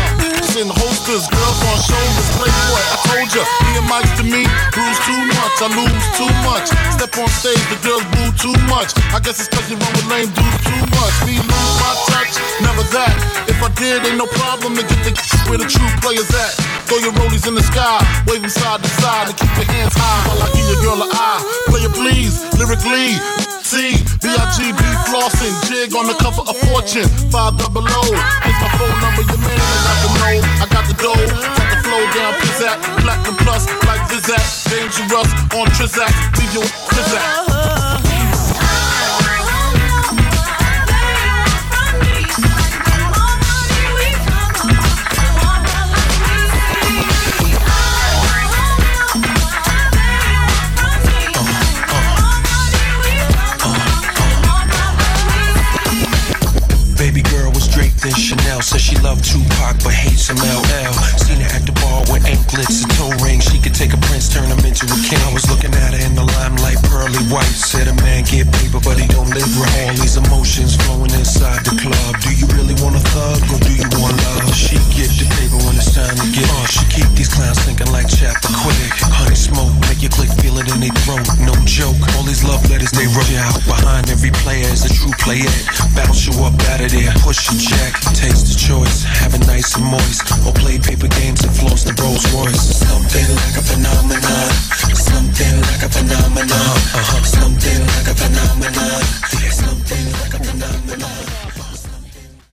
Send holsters, girls on shoulders. Playboy, I told ya. Me and Mike to me, bruise too much. I lose too much. Step on stage, the girls boo too much. I guess it's cause you run with lame dudes too much. Me lose my touch, never that. If I did, ain't no problem to get the where the true players at. Throw your rollies in the sky, wave them side to side, and keep your hands high while I give your girl an eye. Player please, lyrically. C, B-I-G-B flossing, jig on the cover of Fortune, five double O. Here's my phone number, your man, I got the know, I got the dough, got the flow down, pizzazz, platinum plus, like Zizak, dangerous on Trizak, leave your Trizak. She Tupac but hates some LL. Seen her at the bar with anklets and toe rings. She could take a prince, turn him into a king. I was looking at her in the limelight, pearly white. Said a man get paper, but he don't live right. All these emotions flowing inside the club. Do you really want a thug or do you want love? She get the paper when it's time to get. Uh, she keep these clowns thinking like chapter quick. Honey smoke, make your click feel it in their throat. No joke. All these love letters they wrote you out. Behind every player is a true player. Bounce you up out of there, push your jack, taste the choice, have it nice and moist, or play paper games and floss the Rolls Royce. Something like a phenomenon, something like a phenomenon, uh-huh. something like a phenomenon, something like a phenomenon.